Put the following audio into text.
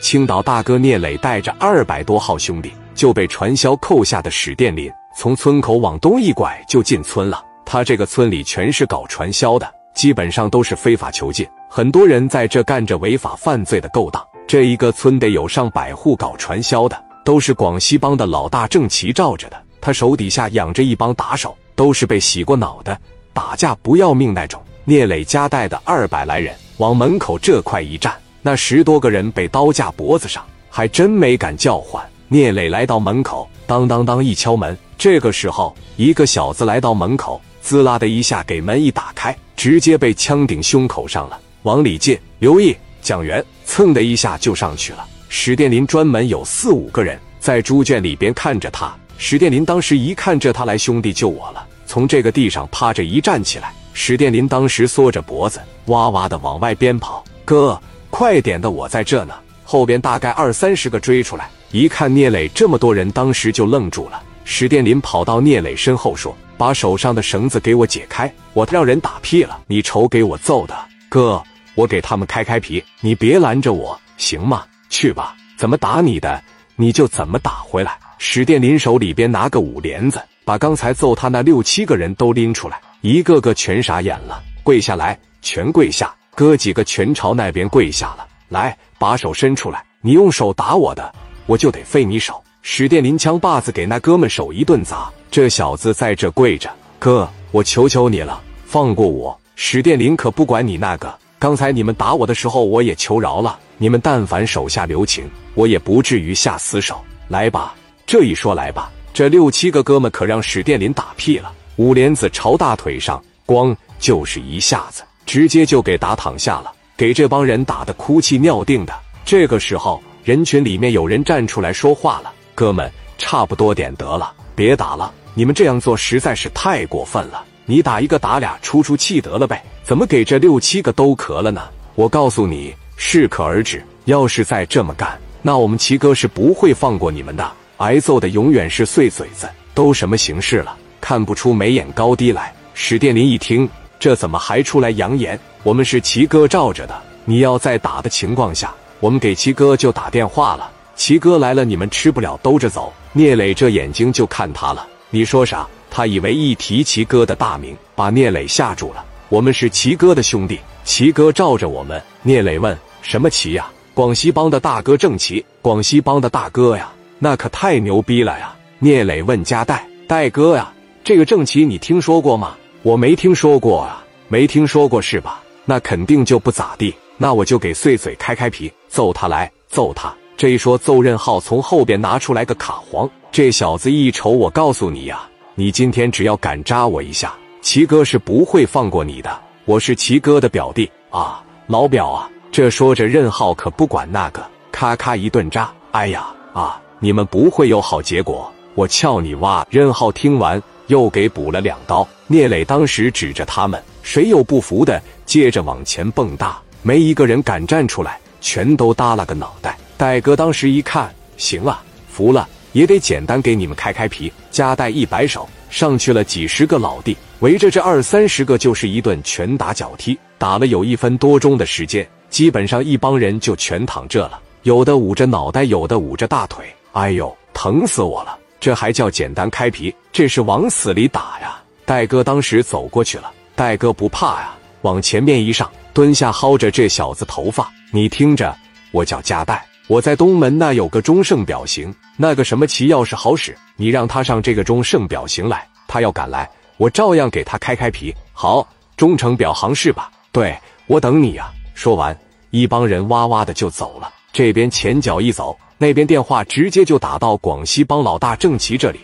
青岛大哥聂磊带着二百多号兄弟就被传销扣下的史殿林，从村口往东一拐就进村了。他这个村里全是搞传销的，基本上都是非法囚禁，很多人在这干着违法犯罪的勾当。这一个村得有上百户搞传销的，都是广西帮的老大郑奇罩着的。他手底下养着一帮打手，都是被洗过脑的，打架不要命那种。聂磊家带的二百来人往门口这块一站，那十多个人被刀架脖子上，还真没敢叫唤。聂磊来到门口，当当当一敲门，这个时候一个小子来到门口，滋啦的一下给门一打开，直接被枪顶胸口上了。往里进，刘毅、蒋元蹭的一下就上去了。史殿林专门有四五个人在猪圈里边看着他。史殿林当时一看这他来兄弟救我了，从这个地上趴着一站起来。史殿林当时缩着脖子，哇哇的往外边跑。哥，快点的，我在这呢。后边大概二三十个追出来，一看聂磊这么多人，当时就愣住了。史殿林跑到聂磊身后说：“把手上的绳子给我解开，我让人打屁了。你瞅给我揍的，哥，我给他们开开皮，你别拦着我，行吗？去吧，怎么打你的，你就怎么打回来。”史殿林手里边拿个五连子，把刚才揍他那六七个人都拎出来。一个个全傻眼了，跪下来，全跪下。哥几个全朝那边跪下了。来，把手伸出来，你用手打我的，我就得废你手。史殿林枪把子给那哥们手一顿砸，这小子在这跪着，哥，我求求你了，放过我。史殿林可不管你那个，刚才你们打我的时候，我也求饶了。你们但凡手下留情，我也不至于下死手。来吧，这一说来吧，这六七个哥们可让史殿林打屁了。五莲子朝大腿上，咣就是一下子，直接就给打躺下了，给这帮人打的哭泣尿腚的。这个时候，人群里面有人站出来说话了：“哥们，差不多点得了，别打了，你们这样做实在是太过分了。你打一个打俩，出出气得了呗，怎么给这六七个都咳了呢？我告诉你，适可而止。要是再这么干，那我们齐哥是不会放过你们的，挨揍的永远是碎嘴子。都什么形式了？”看不出眉眼高低来。史殿林一听，这怎么还出来扬言？我们是齐哥罩着的，你要再打的情况下，我们给齐哥就打电话了。齐哥来了，你们吃不了兜着走。聂磊这眼睛就看他了。你说啥？他以为一提齐哥的大名，把聂磊吓住了。我们是齐哥的兄弟，齐哥罩着我们。聂磊问：什么齐呀？广西帮的大哥郑齐。广西帮的大哥呀，那可太牛逼了呀！聂磊问加代代哥呀。这个郑齐你听说过吗？我没听说过啊，没听说过是吧？那肯定就不咋地。那我就给碎嘴开开皮，揍他来，揍他！这一说，揍任浩从后边拿出来个卡簧，这小子一瞅，我告诉你呀，你今天只要敢扎我一下，齐哥是不会放过你的。我是齐哥的表弟啊，老表啊！这说着，任浩可不管那个，咔咔一顿扎。哎呀啊！你们不会有好结果，我撬你挖！任浩听完。又给补了两刀。聂磊当时指着他们，谁有不服的，接着往前蹦跶，没一个人敢站出来，全都耷拉个脑袋。戴哥当时一看，行啊，服了，也得简单给你们开开皮。加带一摆手，上去了几十个老弟，围着这二三十个就是一顿拳打脚踢，打了有一分多钟的时间，基本上一帮人就全躺这了，有的捂着脑袋，有的捂着大腿，哎呦，疼死我了。这还叫简单开皮？这是往死里打呀！戴哥当时走过去了，戴哥不怕呀，往前面一上，蹲下薅着这小子头发。你听着，我叫加代，我在东门那有个忠盛表行，那个什么齐要是好使，你让他上这个忠盛表行来，他要敢来，我照样给他开开皮。好，忠诚表行是吧？对，我等你呀！说完，一帮人哇哇的就走了。这边前脚一走。那边电话直接就打到广西帮老大郑奇这里。